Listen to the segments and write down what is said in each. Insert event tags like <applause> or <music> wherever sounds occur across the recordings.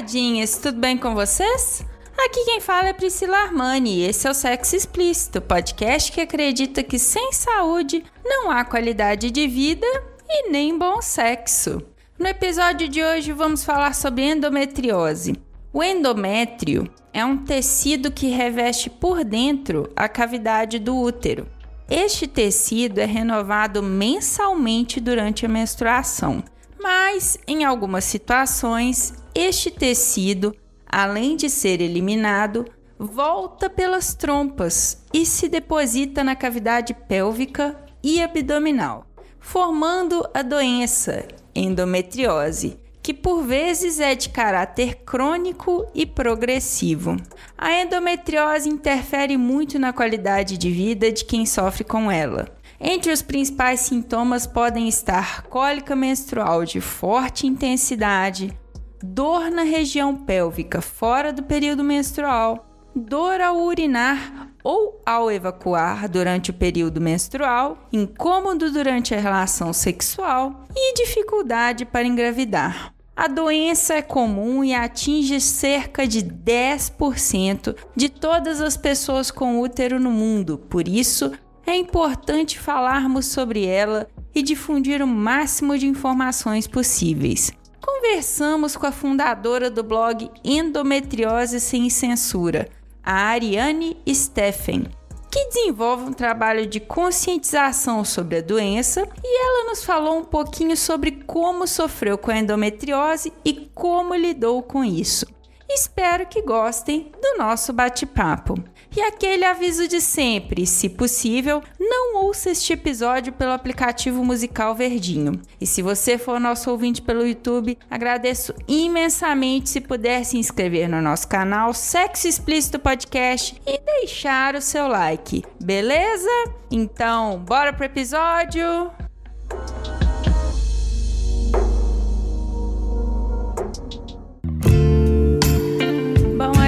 Taradinhas, tudo bem com vocês? Aqui quem fala é Priscila Armani e esse é o Sexo Explícito, podcast que acredita que sem saúde não há qualidade de vida e nem bom sexo. No episódio de hoje vamos falar sobre endometriose. O endométrio é um tecido que reveste por dentro a cavidade do útero. Este tecido é renovado mensalmente durante a menstruação, mas em algumas situações este tecido além de ser eliminado, volta pelas trompas e se deposita na cavidade pélvica e abdominal, formando a doença endometriose, que por vezes é de caráter crônico e progressivo. A endometriose interfere muito na qualidade de vida de quem sofre com ela. Entre os principais sintomas podem estar cólica menstrual de forte intensidade, dor na região pélvica fora do período menstrual, dor ao urinar ou ao evacuar durante o período menstrual, incômodo durante a relação sexual e dificuldade para engravidar. A doença é comum e atinge cerca de 10% de todas as pessoas com útero no mundo, por isso é importante falarmos sobre ela e difundir o máximo de informações possíveis conversamos com a fundadora do blog Endometriose Sem Censura, a Ariane Steffen, que desenvolve um trabalho de conscientização sobre a doença e ela nos falou um pouquinho sobre como sofreu com a endometriose e como lidou com isso. Espero que gostem do nosso bate-papo. E aquele aviso de sempre: se possível, não ouça este episódio pelo aplicativo musical Verdinho. E se você for nosso ouvinte pelo YouTube, agradeço imensamente se puder se inscrever no nosso canal Sexo Explícito Podcast e deixar o seu like, beleza? Então, bora pro episódio!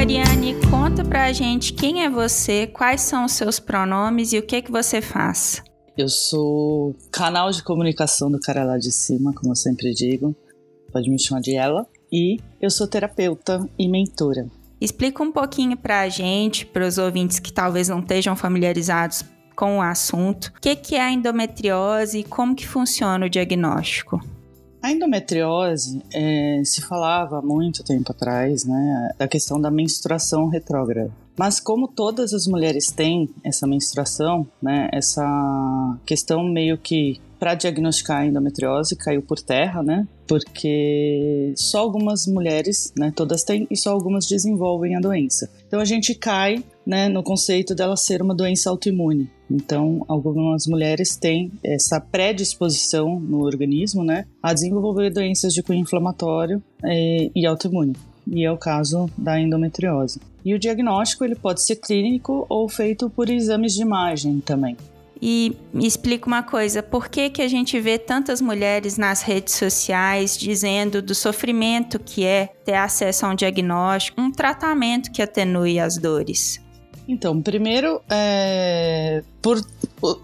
Mariane, conta pra gente quem é você, quais são os seus pronomes e o que que você faz. Eu sou canal de comunicação do cara lá de cima, como eu sempre digo. Pode me chamar de ela. E eu sou terapeuta e mentora. Explica um pouquinho pra gente, para os ouvintes que talvez não estejam familiarizados com o assunto, o que, que é a endometriose e como que funciona o diagnóstico. A endometriose é, se falava há muito tempo atrás, né, da questão da menstruação retrógrada. Mas como todas as mulheres têm essa menstruação, né, essa questão meio que para diagnosticar a endometriose caiu por terra, né? Porque só algumas mulheres, né, todas têm e só algumas desenvolvem a doença. Então a gente cai, né, no conceito dela ser uma doença autoimune. Então, algumas mulheres têm essa predisposição no organismo, né, a desenvolver doenças de cunho inflamatório e, eh, e autoimune. E é o caso da endometriose. E o diagnóstico ele pode ser clínico ou feito por exames de imagem também. E me explica uma coisa, por que, que a gente vê tantas mulheres nas redes sociais dizendo do sofrimento que é ter acesso a um diagnóstico, um tratamento que atenue as dores? Então, primeiro, é, por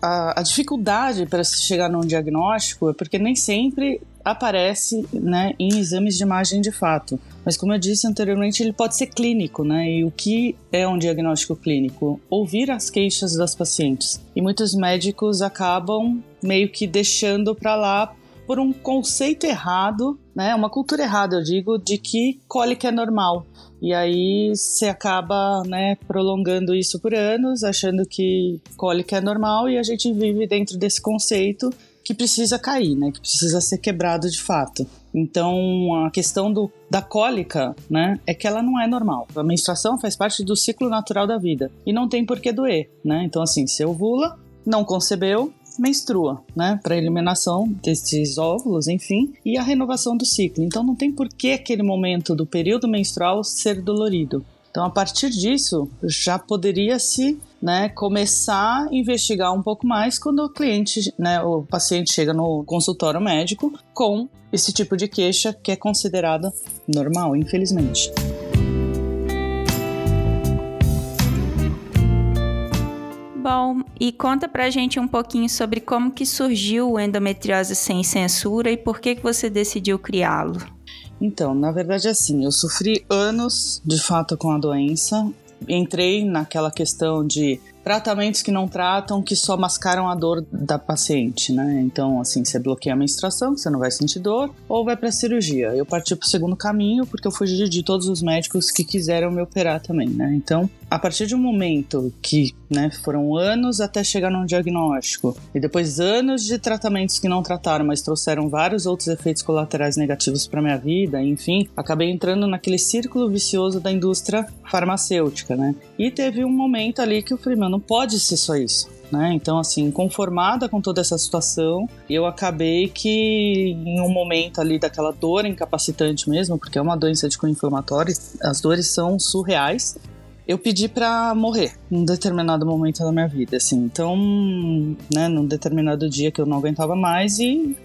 a, a dificuldade para se chegar num diagnóstico é porque nem sempre aparece né, em exames de imagem de fato. Mas como eu disse anteriormente, ele pode ser clínico, né? E o que é um diagnóstico clínico? Ouvir as queixas das pacientes. E muitos médicos acabam meio que deixando para lá por um conceito errado, né? Uma cultura errada, eu digo, de que cólica é normal. E aí você acaba, né, prolongando isso por anos, achando que cólica é normal e a gente vive dentro desse conceito que precisa cair, né? Que precisa ser quebrado de fato. Então, a questão do, da cólica, né, é que ela não é normal. A menstruação faz parte do ciclo natural da vida e não tem por que doer, né? Então, assim, se ovula, não concebeu, menstrua, né? Para eliminação desses óvulos, enfim, e a renovação do ciclo. Então não tem por que aquele momento do período menstrual ser dolorido. Então, a partir disso, já poderia se né, começar a investigar um pouco mais quando o cliente, né, o paciente chega no consultório médico com esse tipo de queixa que é considerada normal, infelizmente. E conta pra gente um pouquinho sobre como que surgiu o endometriose sem censura e por que, que você decidiu criá-lo. Então, na verdade, assim, eu sofri anos de fato com a doença. Entrei naquela questão de tratamentos que não tratam, que só mascaram a dor da paciente, né? Então, assim, você bloqueia a menstruação, você não vai sentir dor, ou vai para cirurgia. Eu parti para o segundo caminho porque eu fugi de todos os médicos que quiseram me operar também, né? Então, a partir de um momento que, né, foram anos até chegar num diagnóstico, e depois anos de tratamentos que não trataram, mas trouxeram vários outros efeitos colaterais negativos para minha vida, enfim, acabei entrando naquele círculo vicioso da indústria farmacêutica, né? E teve um momento ali que eu falei, meu, não pode ser só isso. Né? Então, assim, conformada com toda essa situação, eu acabei que em um momento ali daquela dor incapacitante mesmo, porque é uma doença de cunho inflamatório, as dores são surreais. Eu pedi para morrer num determinado momento da minha vida, assim. Então, né, num determinado dia que eu não aguentava mais e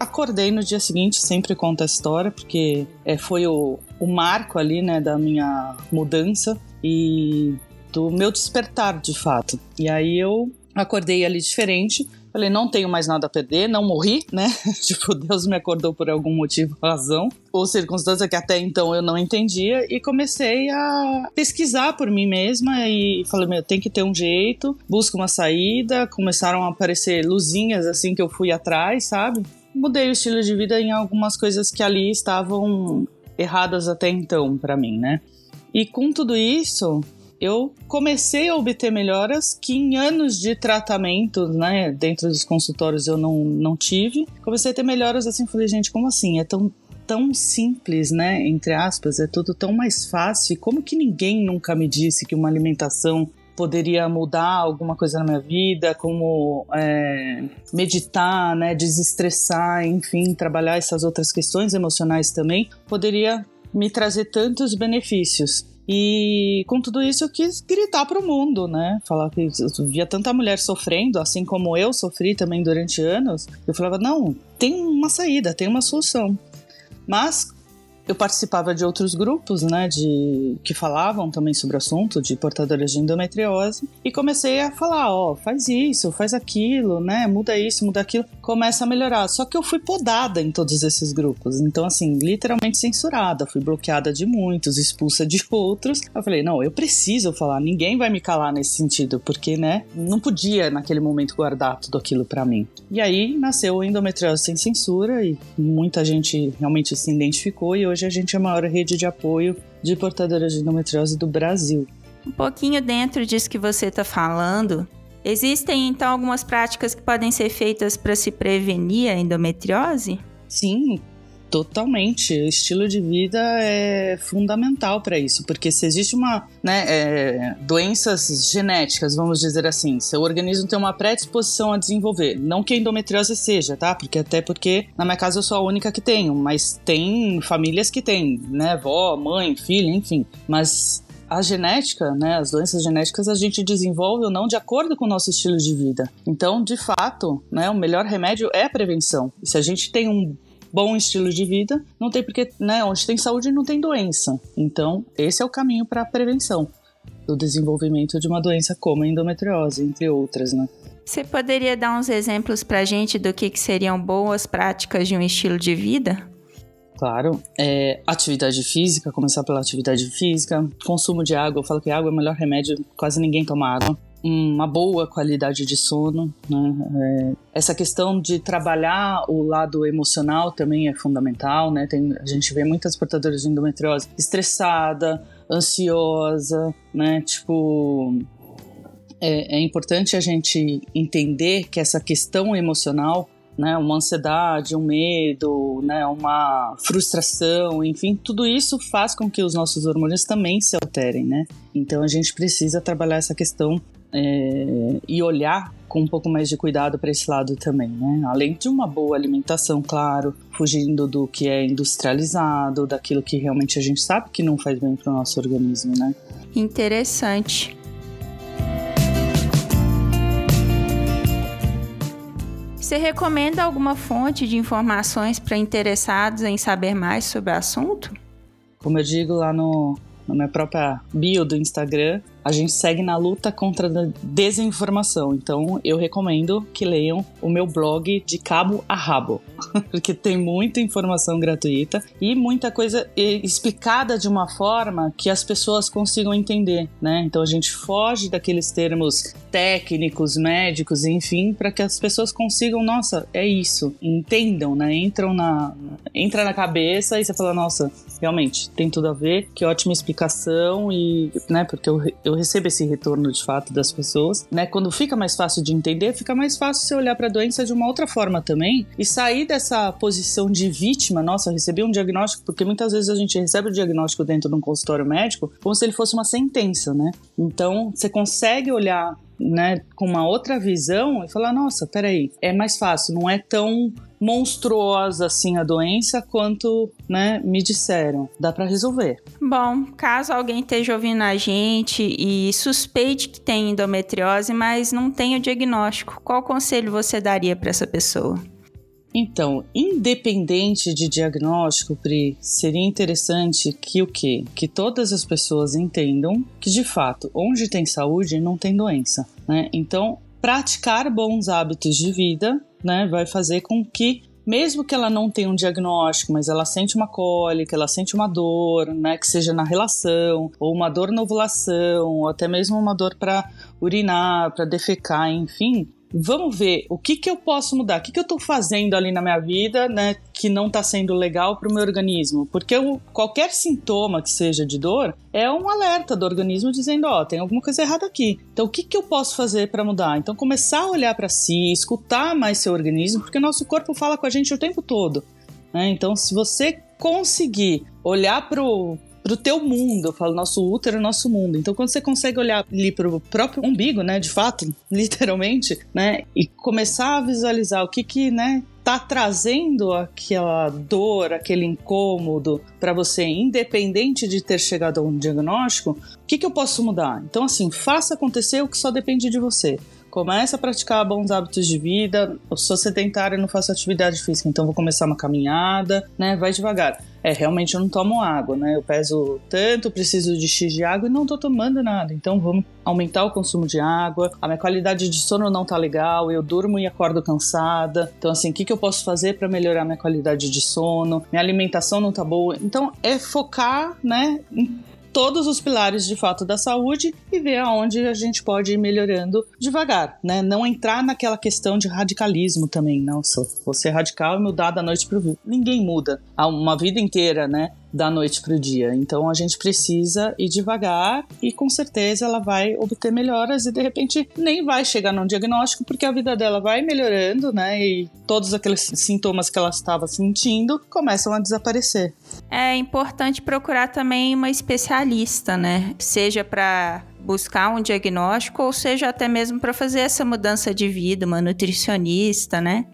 acordei no dia seguinte, sempre conto a história, porque é, foi o, o marco ali, né, da minha mudança. E do meu despertar, de fato. E aí eu acordei ali diferente. Falei, não tenho mais nada a perder, não morri, né? <laughs> tipo, Deus me acordou por algum motivo, <laughs> razão, ou circunstância que até então eu não entendia, e comecei a pesquisar por mim mesma e falei, meu, tem que ter um jeito, busca uma saída. Começaram a aparecer luzinhas assim que eu fui atrás, sabe? Mudei o estilo de vida em algumas coisas que ali estavam erradas até então para mim, né? E com tudo isso, eu comecei a obter melhoras que em anos de tratamento, né, dentro dos consultórios eu não, não tive. Comecei a ter melhoras assim, falei, gente, como assim? É tão tão simples, né, entre aspas, é tudo tão mais fácil. Como que ninguém nunca me disse que uma alimentação poderia mudar alguma coisa na minha vida, como é, meditar, né, desestressar, enfim, trabalhar essas outras questões emocionais também, poderia me trazer tantos benefícios. E com tudo isso eu quis gritar para o mundo, né? Falar que eu via tanta mulher sofrendo, assim como eu sofri também durante anos. Eu falava, não, tem uma saída, tem uma solução. Mas eu participava de outros grupos, né, de que falavam também sobre o assunto de portadoras de endometriose e comecei a falar, ó, oh, faz isso, faz aquilo, né, muda isso, muda aquilo, começa a melhorar. Só que eu fui podada em todos esses grupos, então assim, literalmente censurada, fui bloqueada de muitos, expulsa de <laughs> outros. Eu falei, não, eu preciso falar, ninguém vai me calar nesse sentido, porque, né, não podia naquele momento guardar tudo aquilo para mim. E aí nasceu o endometriose sem censura e muita gente realmente se identificou e hoje hoje a gente é a maior rede de apoio de portadoras de endometriose do Brasil. Um pouquinho dentro disso que você está falando, existem então algumas práticas que podem ser feitas para se prevenir a endometriose? Sim, Totalmente. O estilo de vida é fundamental para isso, porque se existe uma, né, é, doenças genéticas, vamos dizer assim, seu organismo tem uma predisposição a desenvolver. Não que a endometriose seja, tá? Porque até porque na minha casa eu sou a única que tenho, mas tem famílias que têm, né, avó, mãe, filha, enfim. Mas a genética, né, as doenças genéticas, a gente desenvolve ou não de acordo com o nosso estilo de vida. Então, de fato, né, o melhor remédio é a prevenção. E se a gente tem um bom estilo de vida, não tem porque, né, onde tem saúde não tem doença. Então, esse é o caminho para a prevenção do desenvolvimento de uma doença como a endometriose, entre outras, né? Você poderia dar uns exemplos para a gente do que, que seriam boas práticas de um estilo de vida? Claro, é, atividade física, começar pela atividade física, consumo de água, eu falo que água é o melhor remédio, quase ninguém toma água uma boa qualidade de sono. Né? É, essa questão de trabalhar o lado emocional também é fundamental. Né? Tem, a gente vê muitas portadoras de endometriose estressada, ansiosa, né? Tipo, é, é importante a gente entender que essa questão emocional né, uma ansiedade, um medo, né, uma frustração, enfim, tudo isso faz com que os nossos hormônios também se alterem, né? Então a gente precisa trabalhar essa questão é, e olhar com um pouco mais de cuidado para esse lado também, né? Além de uma boa alimentação, claro, fugindo do que é industrializado, daquilo que realmente a gente sabe que não faz bem para o nosso organismo, né? Interessante. Você recomenda alguma fonte de informações para interessados em saber mais sobre o assunto? Como eu digo lá no, na minha própria bio do Instagram, a gente segue na luta contra a desinformação. Então eu recomendo que leiam o meu blog de cabo a rabo, <laughs> porque tem muita informação gratuita e muita coisa explicada de uma forma que as pessoas consigam entender, né? Então a gente foge daqueles termos técnicos, médicos, enfim, para que as pessoas consigam, nossa, é isso, entendam, né? Entram na entra na cabeça e você fala, nossa, realmente tem tudo a ver, que ótima explicação e, né, porque eu, eu recebo esse retorno de fato das pessoas, né? Quando fica mais fácil de entender, fica mais fácil você olhar para a doença de uma outra forma também e sair dessa posição de vítima. Nossa, recebi um diagnóstico, porque muitas vezes a gente recebe o diagnóstico dentro de um consultório médico como se ele fosse uma sentença, né? Então, você consegue olhar né, com uma outra visão e falar: nossa, peraí, é mais fácil, não é tão monstruosa assim a doença quanto, né, me disseram. Dá para resolver. Bom, caso alguém esteja ouvindo a gente e suspeite que tem endometriose, mas não tem o diagnóstico, qual conselho você daria para essa pessoa? Então, independente de diagnóstico, Pri, seria interessante que o quê? Que todas as pessoas entendam que, de fato, onde tem saúde, não tem doença, né? Então, praticar bons hábitos de vida, né, vai fazer com que mesmo que ela não tenha um diagnóstico, mas ela sente uma cólica, ela sente uma dor, né, que seja na relação, ou uma dor na ovulação, ou até mesmo uma dor para urinar, para defecar, enfim, vamos ver o que, que eu posso mudar, o que, que eu estou fazendo ali na minha vida, né, que não está sendo legal para o meu organismo. Porque eu, qualquer sintoma que seja de dor é um alerta do organismo dizendo: ó, oh, tem alguma coisa errada aqui. Então, o que, que eu posso fazer para mudar? Então, começar a olhar para si, escutar mais seu organismo, porque nosso corpo fala com a gente o tempo todo. Né? Então, se você conseguir olhar para o pro teu mundo. Eu falo nosso útero, nosso mundo. Então, quando você consegue olhar ali pro próprio umbigo, né, de fato, <laughs> literalmente, né, e começar a visualizar o que que, né, tá trazendo aquela dor, aquele incômodo para você, independente de ter chegado a um diagnóstico, o que, que eu posso mudar? Então, assim, faça acontecer o que só depende de você. Comece a praticar bons hábitos de vida. Eu sou sedentária e não faço atividade física, então vou começar uma caminhada, né? Vai devagar é, realmente eu não tomo água, né? Eu peso tanto, preciso de X de água e não tô tomando nada. Então vamos aumentar o consumo de água. A minha qualidade de sono não tá legal, eu durmo e acordo cansada. Então, assim, o que, que eu posso fazer para melhorar minha qualidade de sono? Minha alimentação não tá boa. Então, é focar, né? Todos os pilares de fato da saúde e ver aonde a gente pode ir melhorando devagar, né? Não entrar naquela questão de radicalismo também, não. Você radical e mudar da noite para o dia. Ninguém muda uma vida inteira, né? da noite para o dia. Então a gente precisa ir devagar e com certeza ela vai obter melhoras e de repente nem vai chegar num diagnóstico porque a vida dela vai melhorando, né? E todos aqueles sintomas que ela estava sentindo começam a desaparecer. É importante procurar também uma especialista, né? Seja para buscar um diagnóstico ou seja até mesmo para fazer essa mudança de vida, uma nutricionista, né?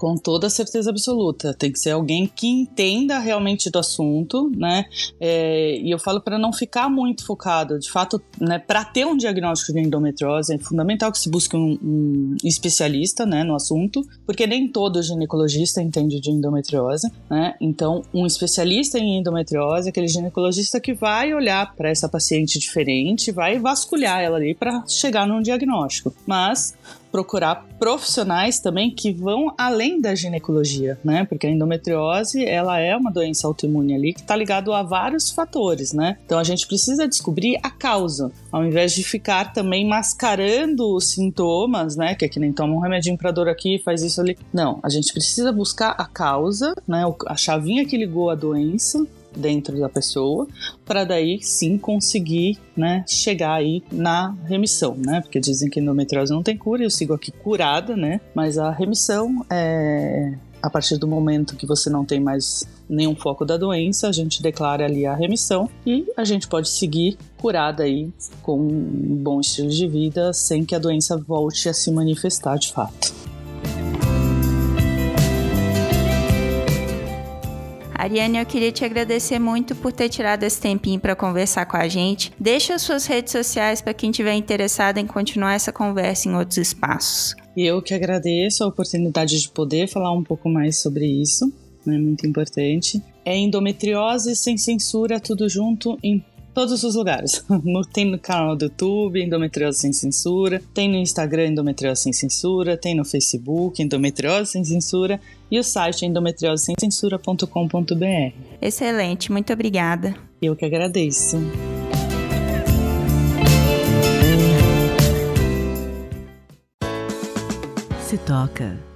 Com toda certeza absoluta. Tem que ser alguém que entenda realmente do assunto, né? É, e eu falo para não ficar muito focado. De fato, né, para ter um diagnóstico de endometriose, é fundamental que se busque um, um, especialista né, no assunto, porque nem todo ginecologista entende de endometriose, né? Então, um especialista em endometriose é aquele ginecologista que vai olhar para essa paciente diferente, vai vasculhar ela ali para chegar num diagnóstico. Mas procurar profissionais também que vão além da ginecologia, né? Porque a endometriose, ela é uma doença autoimune ali que está ligado a vários fatores, né? Então a gente precisa descobrir a causa, ao invés de ficar também mascarando os sintomas, né? Que é que nem toma um remedinho para dor aqui, faz isso ali. Não, a gente precisa buscar a causa, né? A chavinha que ligou a doença dentro da pessoa, para daí sim conseguir, né, chegar aí na remissão, né? Porque dizem que endometriose não tem cura, eu sigo aqui curada, né? Mas a remissão é a partir do momento que você não tem mais nenhum foco da doença, a gente declara ali a remissão e a gente pode seguir curada aí com um bom estilo de vida sem que a doença volte a se manifestar de fato. Ariane, eu queria te agradecer muito por ter tirado esse tempinho para conversar com a gente. Deixa as suas redes sociais para quem estiver interessado em continuar essa conversa em outros espaços. Eu que agradeço a oportunidade de poder falar um pouco mais sobre isso, é né, muito importante. É endometriose sem censura, tudo junto em todos os lugares. <laughs> tem no canal do YouTube, Endometriose Sem Censura, tem no Instagram Endometriose Sem Censura, tem no Facebook Endometriose Sem Censura e o site endometriosesemcensura.com.br. Excelente, muito obrigada. Eu que agradeço. Se toca.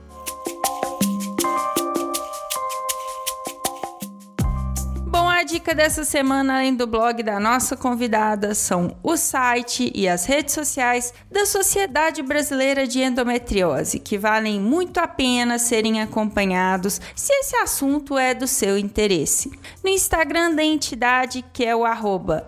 Dica dessa semana, além do blog da nossa convidada, são o site e as redes sociais da Sociedade Brasileira de Endometriose, que valem muito a pena serem acompanhados se esse assunto é do seu interesse. No Instagram da entidade, que é o arroba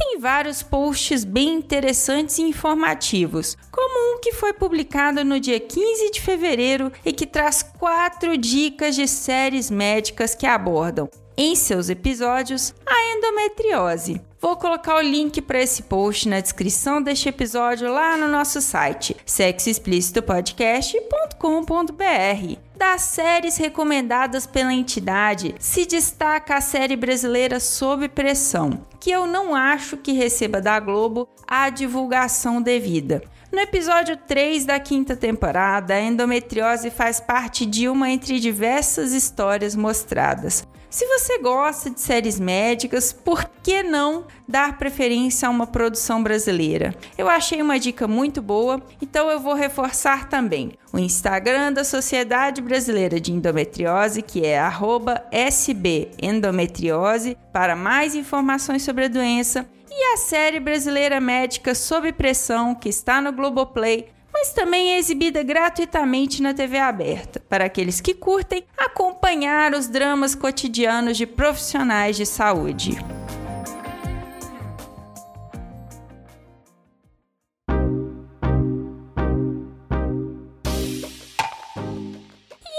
tem vários posts bem interessantes e informativos, como um que foi publicado no dia 15 de fevereiro e que traz quatro dicas de séries médicas que abordam em seus episódios a endometriose. Vou colocar o link para esse post na descrição deste episódio lá no nosso site sexoexplicitopodcast.com.br. Das séries recomendadas pela entidade, se destaca a série brasileira Sob Pressão, que eu não acho que receba da Globo a divulgação devida. No episódio 3 da quinta temporada, a endometriose faz parte de uma entre diversas histórias mostradas. Se você gosta de séries médicas, por que não dar preferência a uma produção brasileira? Eu achei uma dica muito boa, então eu vou reforçar também o Instagram da Sociedade Brasileira de Endometriose, que é @sbendometriose, para mais informações sobre a doença, e a série brasileira médica Sob Pressão, que está no Globoplay mas também é exibida gratuitamente na TV aberta, para aqueles que curtem acompanhar os dramas cotidianos de profissionais de saúde.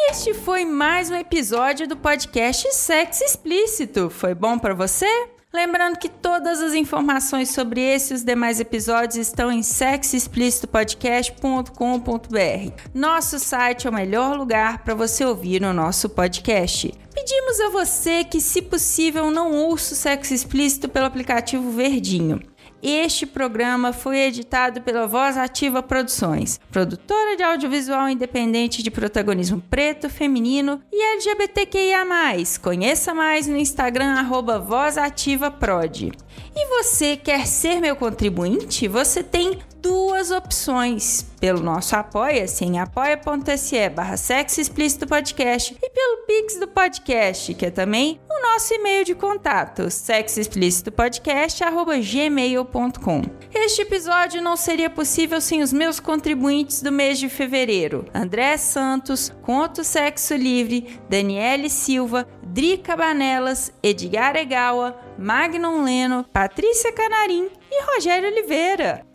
Este foi mais um episódio do podcast Sexo Explícito. Foi bom para você? Lembrando que todas as informações sobre esse e os demais episódios estão em sexoexplicitopodcast.com.br. Nosso site é o melhor lugar para você ouvir o nosso podcast. Pedimos a você que, se possível, não ouça o Sexo Explícito pelo aplicativo Verdinho. Este programa foi editado pela Voz Ativa Produções, produtora de audiovisual independente de protagonismo preto, feminino e LGBTQIA+. Conheça mais no Instagram arroba Voz Ativa Prod. E você quer ser meu contribuinte? Você tem duas opções. Pelo nosso Apoia-se apoia.se barra sexo explícito podcast e pelo Pix do podcast, que é também o nosso e-mail de contato, sexoexplicitopodcast.gmail.com. Este episódio não seria possível sem os meus contribuintes do mês de fevereiro. André Santos, Conto Sexo Livre, Daniele Silva, Dri Cabanelas, Edgar Egawa, Magnum Leno, Patrícia Canarim e Rogério Oliveira.